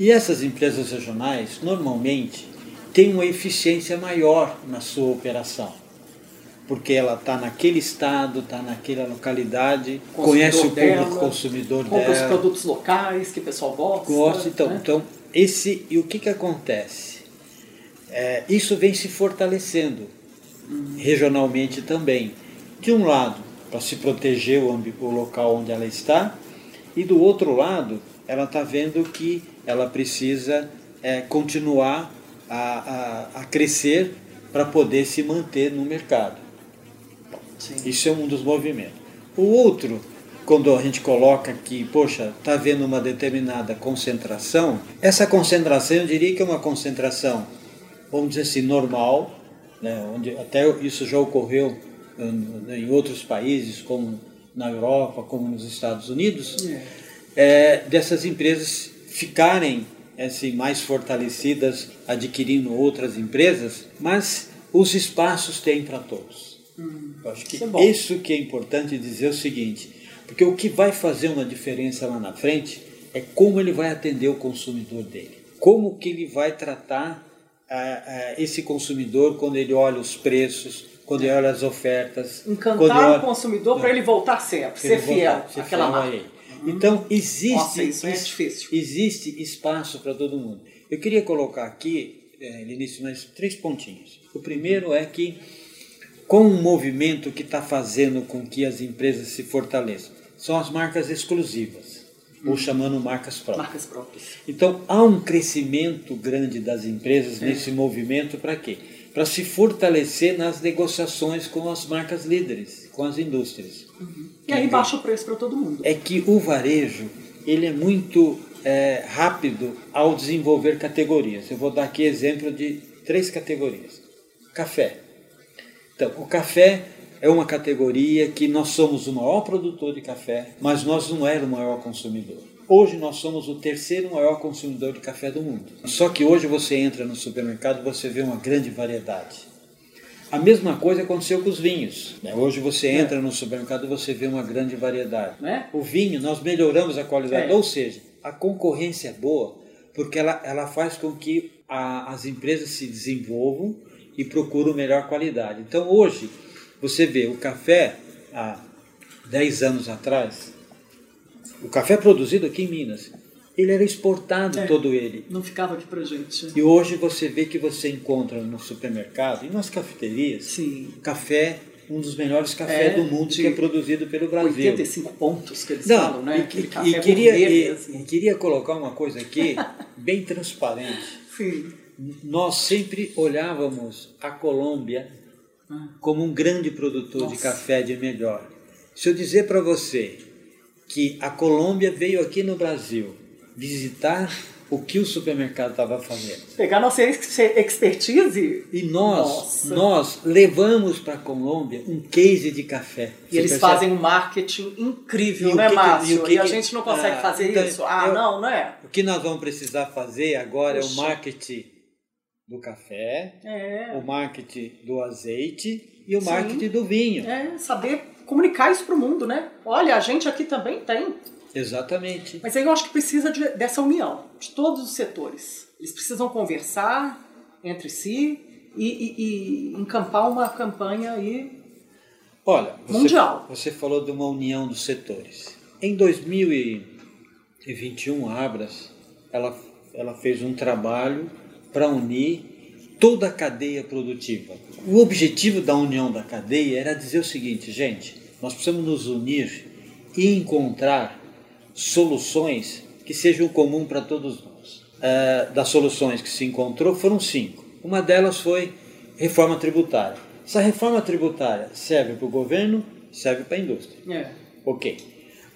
E essas empresas regionais, normalmente, têm uma eficiência maior na sua operação porque ela está naquele estado, está naquela localidade, conhece o dela, público consumidor compra dela. os produtos locais que o pessoal gosta. Gosta, então, né? então esse e o que que acontece? É, isso vem se fortalecendo hum. regionalmente também. De um lado, para se proteger o, o local onde ela está, e do outro lado, ela está vendo que ela precisa é, continuar a, a, a crescer para poder se manter no mercado. Sim. Isso é um dos movimentos. O outro, quando a gente coloca que, poxa, está havendo uma determinada concentração, essa concentração eu diria que é uma concentração, vamos dizer assim, normal, né, onde até isso já ocorreu em outros países, como na Europa, como nos Estados Unidos, é. É, dessas empresas ficarem assim, mais fortalecidas, adquirindo outras empresas, mas os espaços têm para todos. Hum, Eu acho que isso, é isso que é importante dizer o seguinte, porque o que vai fazer uma diferença lá na frente é como ele vai atender o consumidor dele, como que ele vai tratar ah, ah, esse consumidor quando ele olha os preços, quando ele olha as ofertas. Encantar olha... o consumidor para ele voltar sempre, ser fiel voltar, ser àquela marca. Uhum. Então existe, Nossa, isso é difícil. existe espaço para todo mundo. Eu queria colocar aqui, é, início, mais três pontinhos. O primeiro é que com um movimento que está fazendo com que as empresas se fortaleçam? São as marcas exclusivas, ou chamando marcas próprias. Marcas próprias. Então há um crescimento grande das empresas é. nesse movimento para quê? Para se fortalecer nas negociações com as marcas líderes, com as indústrias. Uhum. E aí baixa o preço para todo mundo. É que o varejo ele é muito é, rápido ao desenvolver categorias. Eu vou dar aqui exemplo de três categorias. Café. Então, o café é uma categoria que nós somos o maior produtor de café, mas nós não éramos o maior consumidor. Hoje nós somos o terceiro maior consumidor de café do mundo. Só que hoje você entra no supermercado e você vê uma grande variedade. A mesma coisa aconteceu com os vinhos. Né? Hoje você é. entra é. no supermercado e você vê uma grande variedade. É? O vinho, nós melhoramos a qualidade, é. ou seja, a concorrência é boa porque ela, ela faz com que a, as empresas se desenvolvam e procuram melhor qualidade. Então hoje você vê o café há 10 anos atrás, o café produzido aqui em Minas, ele era exportado é, todo ele. Não ficava aqui pra gente. E hoje você vê que você encontra no supermercado e nas cafeterias Sim. café, um dos melhores cafés é, do mundo que é produzido pelo Brasil. 85 pontos que eles Não, falam, né? E, e queria, e, assim. e, queria colocar uma coisa aqui bem transparente. Sim. Nós sempre olhávamos a Colômbia como um grande produtor Nossa. de café de melhor. Se eu dizer para você que a Colômbia veio aqui no Brasil visitar o que o supermercado estava fazendo. Pegar nossa expertise. E nós, nós levamos para a Colômbia um case de café. E eles percebe? fazem um marketing incrível, e né, que, Márcio? E, que, e, a gente não consegue ah, fazer então, isso. Ah, eu, não, não é? O que nós vamos precisar fazer agora Puxa. é o marketing do café, é. o marketing do azeite e o Sim. marketing do vinho. É, saber comunicar isso para o mundo, né? Olha, a gente aqui também tem. Exatamente. Mas aí eu acho que precisa de, dessa união de todos os setores. Eles precisam conversar entre si e, e, e encampar uma campanha aí Olha, você, mundial. Você falou de uma união dos setores. Em 2021, a Abras ela, ela fez um trabalho para unir toda a cadeia produtiva. O objetivo da união da cadeia era dizer o seguinte, gente, nós precisamos nos unir e encontrar soluções que sejam comum para todos nós. Uh, das soluções que se encontrou foram cinco. Uma delas foi reforma tributária. Essa reforma tributária serve para o governo, serve para a indústria. É. Ok.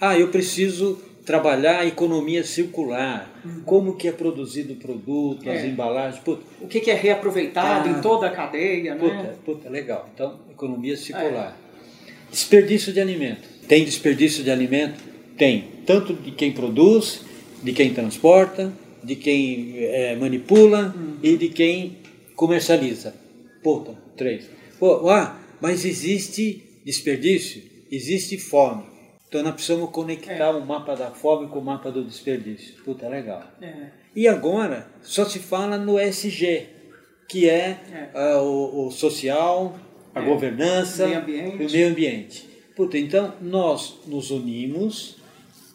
Ah, eu preciso trabalhar a economia circular, uhum. como que é produzido o produto, é. as embalagens. Puta. O que, que é reaproveitado ah, em toda a cadeia, puta, né? Puta, legal. Então, economia circular. É. Desperdício de alimento. Tem desperdício de alimento? Tem, tanto de quem produz, de quem transporta, de quem é, manipula hum. e de quem comercializa. Puta, três. Pô, ah, mas existe desperdício, existe fome. Então nós precisamos conectar é. o mapa da fome com o mapa do desperdício. Puta, legal. É. E agora só se fala no SG, que é, é. Uh, o, o, social, a é. governança, meio o meio ambiente. Puta, então nós nos unimos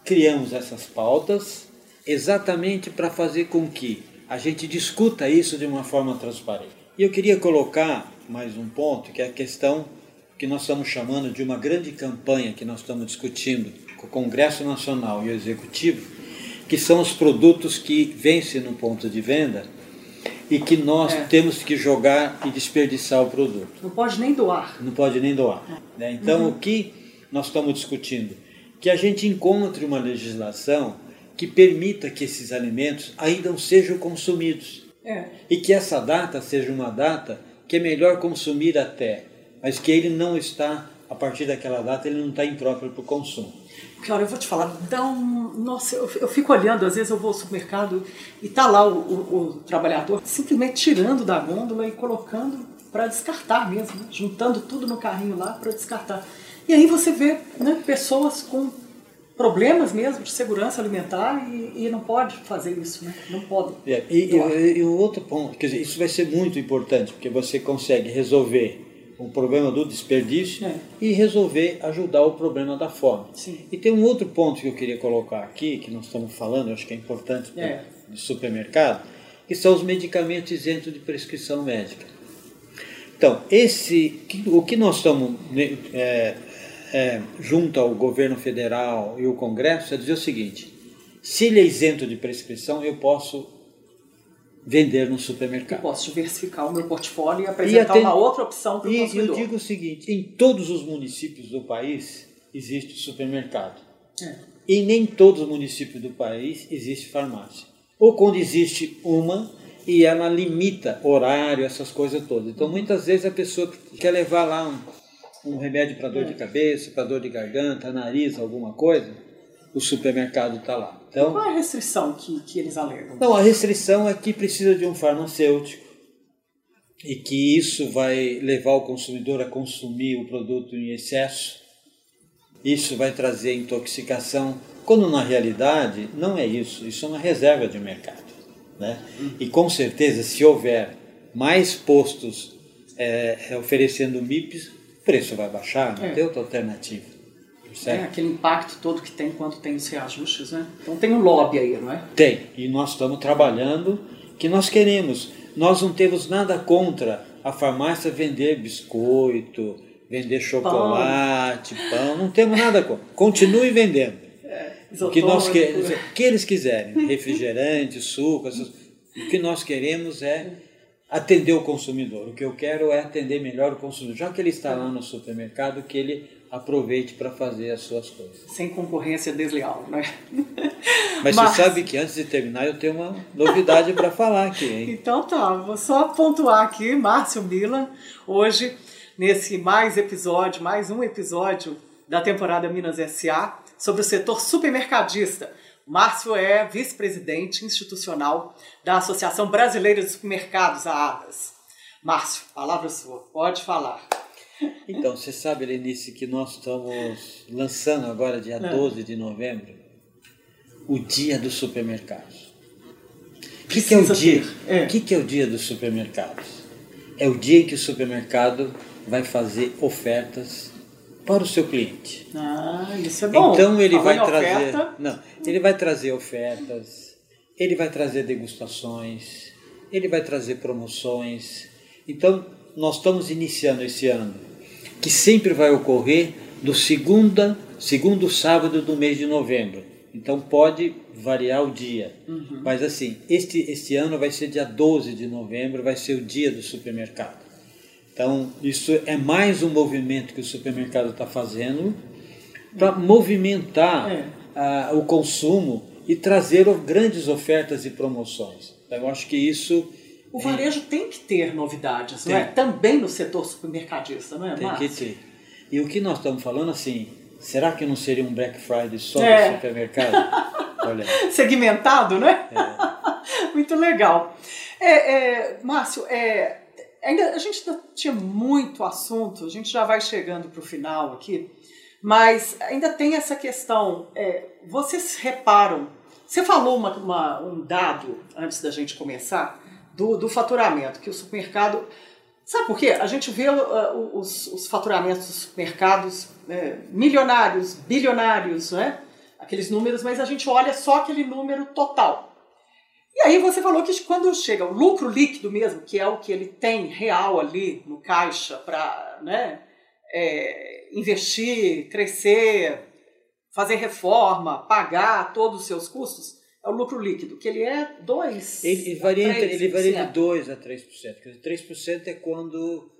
criamos essas pautas exatamente para fazer com que a gente discuta isso de uma forma transparente. E eu queria colocar mais um ponto, que é a questão que nós estamos chamando de uma grande campanha que nós estamos discutindo com o Congresso Nacional e o Executivo, que são os produtos que vencem no ponto de venda e que nós é. temos que jogar e desperdiçar o produto. Não pode nem doar. Não pode nem doar. É. Né? Então, uhum. o que nós estamos discutindo? que a gente encontre uma legislação que permita que esses alimentos ainda não sejam consumidos. É. E que essa data seja uma data que é melhor consumir até, mas que ele não está, a partir daquela data, ele não está impróprio para o consumo. Claro, eu vou te falar, dá um. Nossa, eu, eu fico olhando, às vezes eu vou ao supermercado e tá lá o, o, o trabalhador simplesmente tirando da gôndola e colocando para descartar mesmo, né? juntando tudo no carrinho lá para descartar. E aí você vê né, pessoas com problemas mesmo de segurança alimentar e, e não pode fazer isso, né? Não pode. É, e, e, e o outro ponto, quer dizer, isso vai ser muito importante, porque você consegue resolver o problema do desperdício é. e resolver ajudar o problema da fome. Sim. E tem um outro ponto que eu queria colocar aqui, que nós estamos falando, acho que é importante é. de supermercado, que são os medicamentos isentos de prescrição médica. Então, esse, o que nós estamos né, é, é, junto ao governo federal e o Congresso é dizer o seguinte: se ele é isento de prescrição, eu posso vender no supermercado. Eu posso diversificar o meu portfólio e apresentar e uma outra opção para o consumidor. E eu digo o seguinte: em todos os municípios do país existe supermercado. É. E nem todos os municípios do país existe farmácia. Ou quando existe uma, e ela limita horário, essas coisas todas. Então, muitas vezes a pessoa quer levar lá um, um remédio para dor de cabeça, para dor de garganta, nariz, alguma coisa, o supermercado está lá. Então, qual é a restrição que, que eles alegam? Não, a restrição é que precisa de um farmacêutico e que isso vai levar o consumidor a consumir o produto em excesso. Isso vai trazer intoxicação, quando na realidade não é isso, isso é uma reserva de mercado. Né? E com certeza, se houver mais postos é, oferecendo MIPs, o preço vai baixar, não é. tem outra alternativa. Certo? É, aquele impacto todo que tem quando tem os reajustes, né? Então tem um lobby aí, não é? Tem, e nós estamos trabalhando que nós queremos. Nós não temos nada contra a farmácia vender biscoito, vender chocolate, pão, pão não temos nada contra. Continue vendendo. O que, nós que, o que eles quiserem, refrigerante, suco, essas, o que nós queremos é atender o consumidor. O que eu quero é atender melhor o consumidor. Já que ele está lá no supermercado, que ele aproveite para fazer as suas coisas. Sem concorrência desleal, né? Mas, Mas, você sabe que antes de terminar eu tenho uma novidade para falar aqui, hein? Então tá, vou só pontuar aqui, Márcio Milan, hoje, nesse mais episódio, mais um episódio da temporada Minas S.A., sobre o setor supermercadista. Márcio é vice-presidente institucional da Associação Brasileira de Supermercados, a ABAS. Márcio, palavra sua, pode falar. Então, você sabe, Lenice, que nós estamos lançando agora, dia é. 12 de novembro, o Dia dos Supermercados. O que, que, é o dia? É. Que, que é o Dia dos Supermercados? É o dia em que o supermercado vai fazer ofertas para o seu cliente. Ah, isso é bom. Então ele vai trazer, oferta. não, ele vai trazer ofertas, ele vai trazer degustações, ele vai trazer promoções. Então nós estamos iniciando esse ano, que sempre vai ocorrer do segunda, segundo sábado do mês de novembro. Então pode variar o dia. Uhum. Mas assim, este, este ano vai ser dia 12 de novembro, vai ser o dia do supermercado. Então, isso é mais um movimento que o supermercado está fazendo para movimentar é. uh, o consumo e trazer grandes ofertas e promoções. Então, eu acho que isso. O varejo é... tem que ter novidades, tem. não é? Também no setor supermercadista, não é, Tem Márcio? que ter. E o que nós estamos falando, assim, será que não seria um Black Friday só é. no supermercado? Olha. Segmentado, né? É. Muito legal. É, é, Márcio, é, ainda a gente ainda tinha muito assunto, a gente já vai chegando para o final aqui, mas ainda tem essa questão. É, vocês reparam? Você falou uma, uma, um dado antes da gente começar do, do faturamento que o supermercado Sabe por quê? A gente vê uh, os, os, faturamentos dos supermercados é, milionários, bilionários, né? aqueles números, mas a gente olha só aquele número total. E aí você falou que quando chega o lucro líquido mesmo, que é o que ele tem real ali no caixa para né, é, investir, crescer, fazer reforma, pagar todos os seus custos, é o lucro líquido, que ele é 2%. Ele, ele varia, entre, ele varia de 2% a 3%. Quer dizer, 3% é quando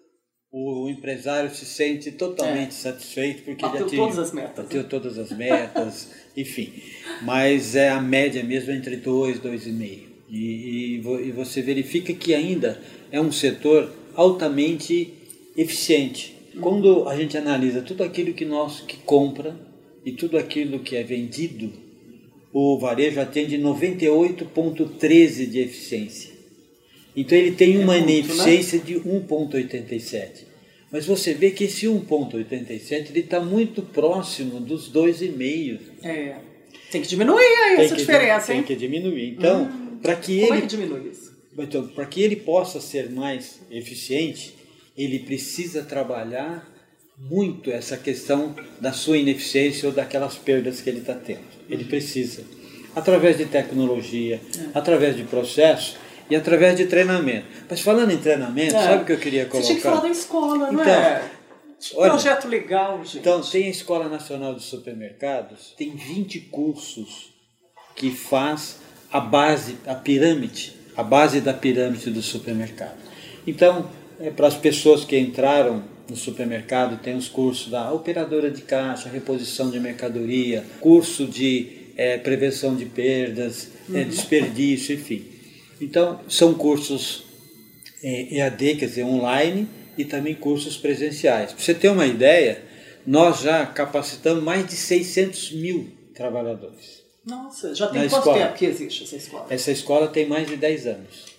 o empresário se sente totalmente é. satisfeito porque bateu ele atingiu, todas as metas. Bateu né? todas as metas, enfim. Mas é a média mesmo entre 2 e 2,5. E, e, você verifica que ainda é um setor altamente eficiente. Quando a gente analisa tudo aquilo que nós que compra e tudo aquilo que é vendido, o varejo atende 98,13 de eficiência. Então ele tem uma é muito, ineficiência né? de 1,87. Mas você vê que esse 1,87 está muito próximo dos 2,5. É. Tem que diminuir aí tem essa diferença, hein? Tem que diminuir. Então, hum. Para que Como ele, é que diminui isso? Então, para que ele possa ser mais eficiente, ele precisa trabalhar muito essa questão da sua ineficiência ou daquelas perdas que ele está tendo. Ele precisa, através de tecnologia, é. através de processo e através de treinamento. Mas falando em treinamento, é. sabe o que eu queria colocar? Você tinha que falar da escola, não então, é? Olha, projeto legal, gente. Então, tem a Escola Nacional de Supermercados, tem 20 cursos que faz a base, a pirâmide, a base da pirâmide do supermercado. Então, é, para as pessoas que entraram no supermercado, tem os cursos da operadora de caixa, reposição de mercadoria, curso de é, prevenção de perdas, é, uhum. é, desperdício, enfim. Então, são cursos é, EAD, quer dizer, online, e também cursos presenciais. Para você ter uma ideia, nós já capacitamos mais de 600 mil trabalhadores. Nossa, já tem quanto escola. tempo que existe essa escola? Essa escola tem mais de 10 anos.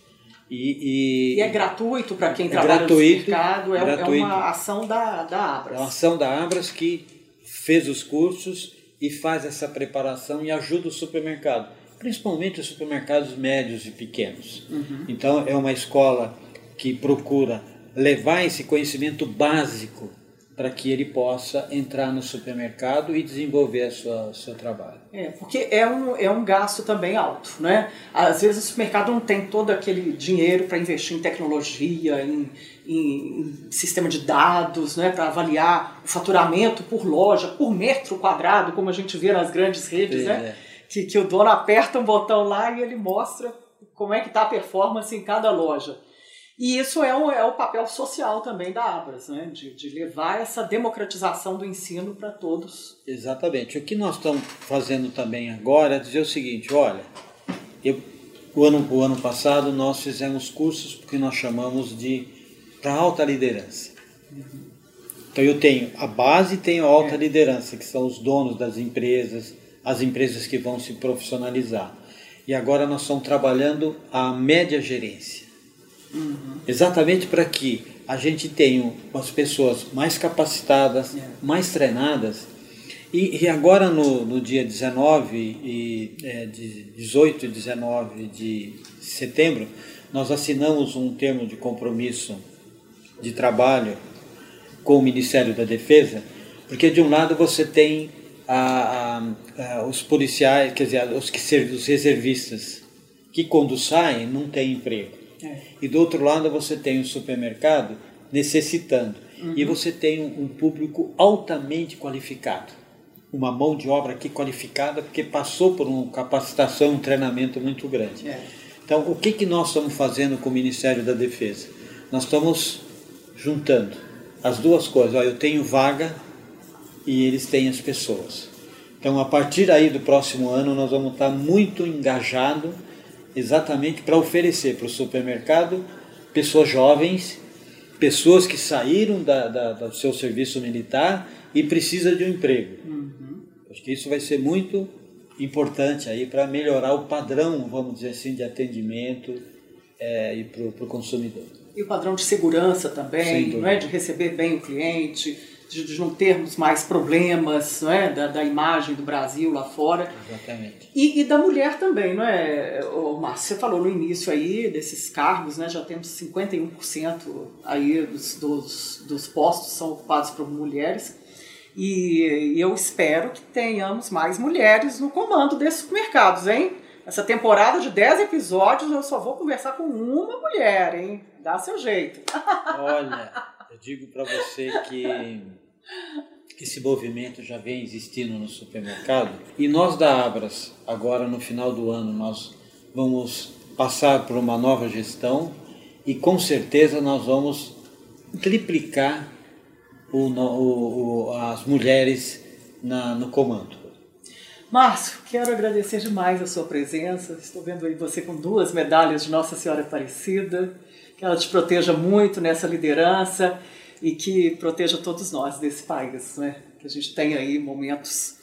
E, e, e é gratuito para quem é trabalha gratuito, no mercado? É, é, uma ação da, da Abras? É uma ação da Abras que fez os cursos e faz essa preparação e ajuda o supermercado, principalmente os supermercados médios e pequenos. Uhum. Então, é uma escola que procura levar esse conhecimento básico para que ele possa entrar no supermercado e desenvolver sua, seu trabalho. É, porque é um, é um gasto também alto, né? Às vezes o supermercado não tem todo aquele dinheiro para investir em tecnologia, em, em, em sistema de dados, né? para avaliar o faturamento por loja, por metro quadrado, como a gente vê nas grandes redes, né? é, né? Que, que o dono aperta um botão lá e ele mostra como é que está a performance em cada loja. E isso é o, é o papel social também da Abras, né? de, de levar essa democratização do ensino para todos. Exatamente. O que nós estamos fazendo também agora é dizer o seguinte: olha, eu, o, ano, o ano passado nós fizemos cursos que nós chamamos de para alta liderança. Uhum. Então eu tenho a base e tenho a alta é. liderança, que são os donos das empresas, as empresas que vão se profissionalizar. E agora nós estamos trabalhando a média gerência. Uhum. Exatamente para que a gente tenha as pessoas mais capacitadas, yeah. É. mais treinadas. E, e agora no, no, dia 19 e é, de 18 e 19 de setembro, nós assinamos um termo de compromisso de trabalho com o Ministério da Defesa, porque de um lado você tem a, a, a, os policiais, quer dizer, os, que, os reservistas, que quando saem não têm emprego. É. E do outro lado você tem o supermercado necessitando. Uhum. E você tem um, um, público altamente qualificado. Uma mão de obra aqui qualificada porque passou por uma capacitação, um treinamento muito grande. É. Então, o que, que nós estamos fazendo com o Ministério da Defesa? Nós estamos juntando as duas coisas. Ó, eu tenho vaga e eles têm as pessoas. Então, a partir aí do próximo ano, nós vamos estar muito engajados exatamente para oferecer para o supermercado pessoas jovens, pessoas que saíram da, da, do seu serviço militar e precisam de um emprego. Uhum. Acho que isso vai ser muito importante aí para melhorar o padrão, vamos dizer assim, de atendimento é, e para o consumidor. E o padrão de segurança também, não é? de receber bem o cliente, de, de não termos mais problemas não é? da, da imagem do Brasil lá fora. Exatamente. E, e da mulher também, não é, o Márcio? Você falou no início aí desses cargos, né? já temos 51% aí dos, dos, dos postos são ocupados por mulheres. E, e eu espero que tenhamos mais mulheres no comando desses supermercados, hein? Essa temporada de 10 episódios eu só vou conversar com uma mulher, hein? Dá seu jeito. Olha, eu digo para você que esse movimento já vem existindo no supermercado e nós da Abras, agora no final do ano, nós vamos passar por uma nova gestão e com certeza nós vamos triplicar o, o, o, as mulheres na, no comando. Márcio, quero agradecer demais a sua presença. Estou vendo aí você com duas medalhas de Nossa Senhora Aparecida que ela te proteja muito nessa liderança e que proteja todos nós desse país, né? Que a gente tenha aí momentos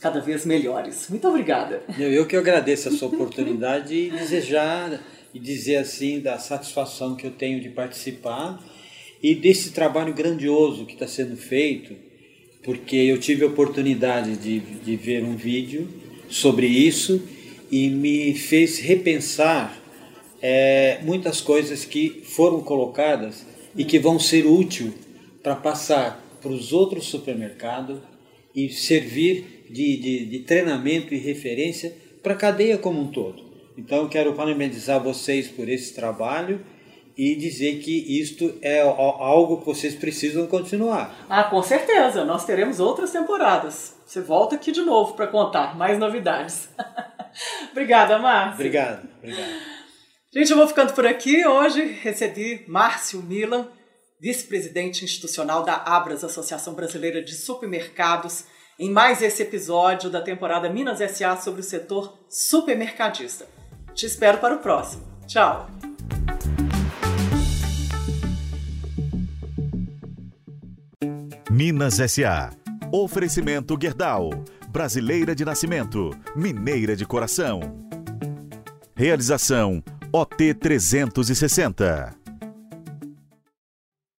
cada vez melhores. Muito obrigada. Eu, que agradeço a sua oportunidade e desejar e dizer assim da satisfação que eu tenho de participar e desse trabalho grandioso que está sendo feito, porque eu tive a oportunidade de, de ver um vídeo sobre isso e me fez repensar é, muitas coisas que foram colocadas e que vão ser úteis para passar para os outros supermercados e servir de, de, de treinamento e referência para a cadeia como um todo. Então, quero parabenizar vocês por esse trabalho e dizer que isto é algo que vocês precisam continuar. Ah, com certeza. Nós teremos outras temporadas. Você volta aqui de novo para contar mais novidades. Obrigada, Márcio. Obrigado. Obrigado. Gente, eu vou ficando por aqui. Hoje recebi Márcio Milan, vice-presidente institucional da Abras, Associação Brasileira de Supermercados, em mais esse episódio da temporada Minas SA sobre o setor supermercadista. Te espero para o próximo. Tchau. Minas SA. Oferecimento Guerdal. Brasileira de nascimento, mineira de coração. Realização OT 360.